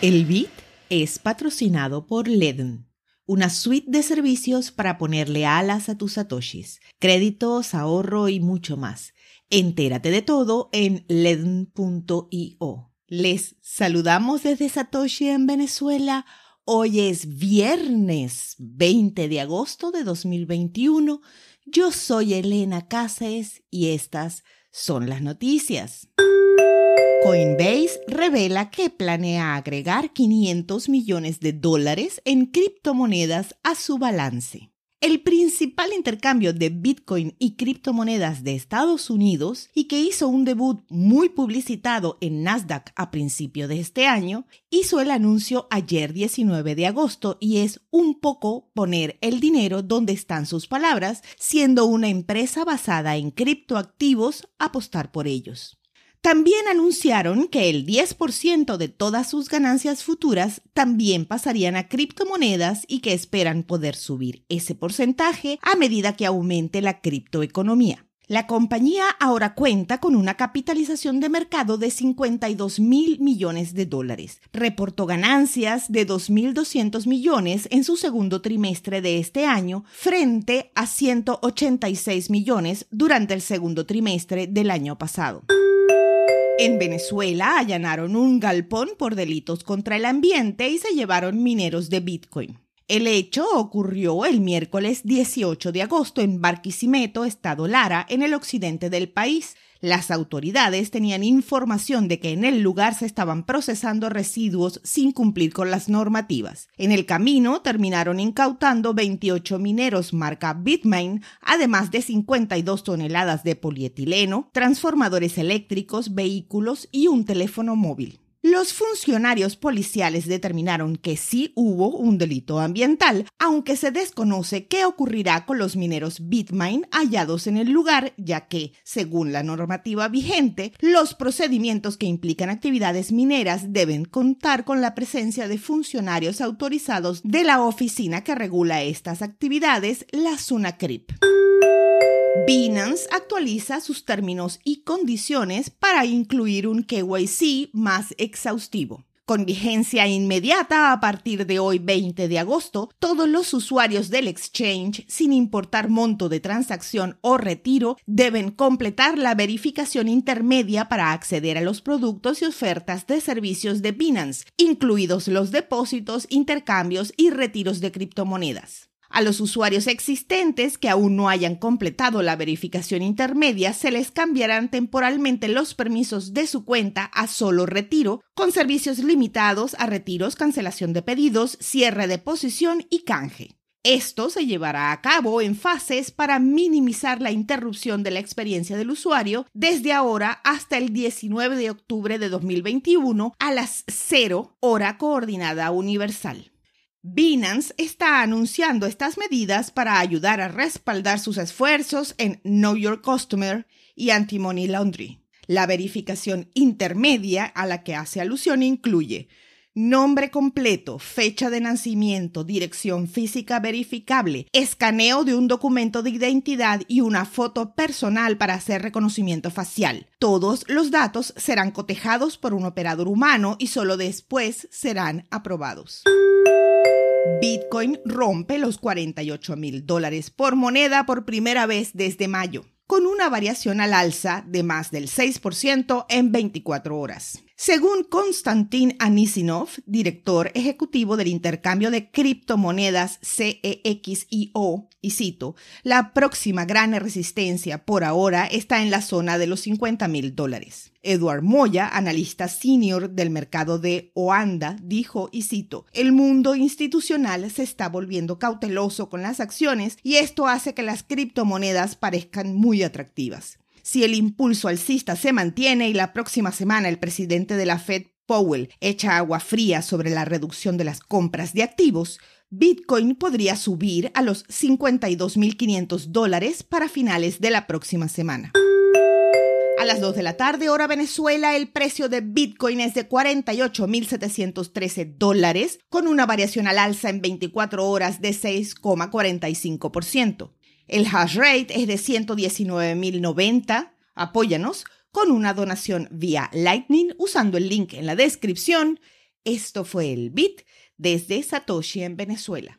El beat es patrocinado por Ledn, una suite de servicios para ponerle alas a tus satoshis, créditos, ahorro y mucho más. Entérate de todo en ledn.io. Les saludamos desde Satoshi en Venezuela. Hoy es viernes 20 de agosto de 2021. Yo soy Elena Cáceres y estas son las noticias. Coinbase revela que planea agregar 500 millones de dólares en criptomonedas a su balance. El principal intercambio de Bitcoin y criptomonedas de Estados Unidos y que hizo un debut muy publicitado en Nasdaq a principio de este año, hizo el anuncio ayer 19 de agosto y es un poco poner el dinero donde están sus palabras, siendo una empresa basada en criptoactivos apostar por ellos. También anunciaron que el 10% de todas sus ganancias futuras también pasarían a criptomonedas y que esperan poder subir ese porcentaje a medida que aumente la criptoeconomía. La compañía ahora cuenta con una capitalización de mercado de 52 mil millones de dólares. Reportó ganancias de 2.200 millones en su segundo trimestre de este año frente a 186 millones durante el segundo trimestre del año pasado. En Venezuela allanaron un galpón por delitos contra el ambiente y se llevaron mineros de Bitcoin. El hecho ocurrió el miércoles 18 de agosto en Barquisimeto, estado Lara, en el occidente del país. Las autoridades tenían información de que en el lugar se estaban procesando residuos sin cumplir con las normativas. En el camino terminaron incautando 28 mineros marca Bitmain, además de 52 toneladas de polietileno, transformadores eléctricos, vehículos y un teléfono móvil. Los funcionarios policiales determinaron que sí hubo un delito ambiental, aunque se desconoce qué ocurrirá con los mineros Bitmine hallados en el lugar, ya que, según la normativa vigente, los procedimientos que implican actividades mineras deben contar con la presencia de funcionarios autorizados de la oficina que regula estas actividades, la SUNACRIP. Binance actualiza sus términos y condiciones para incluir un KYC más exhaustivo. Con vigencia inmediata a partir de hoy 20 de agosto, todos los usuarios del exchange, sin importar monto de transacción o retiro, deben completar la verificación intermedia para acceder a los productos y ofertas de servicios de Binance, incluidos los depósitos, intercambios y retiros de criptomonedas. A los usuarios existentes que aún no hayan completado la verificación intermedia se les cambiarán temporalmente los permisos de su cuenta a solo retiro, con servicios limitados a retiros, cancelación de pedidos, cierre de posición y canje. Esto se llevará a cabo en fases para minimizar la interrupción de la experiencia del usuario desde ahora hasta el 19 de octubre de 2021 a las 0 hora coordinada universal. Binance está anunciando estas medidas para ayudar a respaldar sus esfuerzos en Know Your Customer y Anti-Money Laundry. La verificación intermedia a la que hace alusión incluye nombre completo, fecha de nacimiento, dirección física verificable, escaneo de un documento de identidad y una foto personal para hacer reconocimiento facial. Todos los datos serán cotejados por un operador humano y solo después serán aprobados. Bitcoin rompe los 48 mil dólares por moneda por primera vez desde mayo, con una variación al alza de más del 6% en 24 horas. Según Konstantin Anisinov, director ejecutivo del intercambio de criptomonedas CEXIO, y cito, la próxima gran resistencia por ahora está en la zona de los 50 mil dólares. Edward Moya, analista senior del mercado de Oanda, dijo, y cito, el mundo institucional se está volviendo cauteloso con las acciones y esto hace que las criptomonedas parezcan muy atractivas. Si el impulso alcista se mantiene y la próxima semana el presidente de la Fed, Powell, echa agua fría sobre la reducción de las compras de activos, Bitcoin podría subir a los 52.500 dólares para finales de la próxima semana. A las 2 de la tarde, hora Venezuela, el precio de Bitcoin es de 48.713 dólares, con una variación al alza en 24 horas de 6,45%. El hash rate es de 119.090. Apóyanos con una donación vía Lightning usando el link en la descripción. Esto fue el Bit desde Satoshi en Venezuela.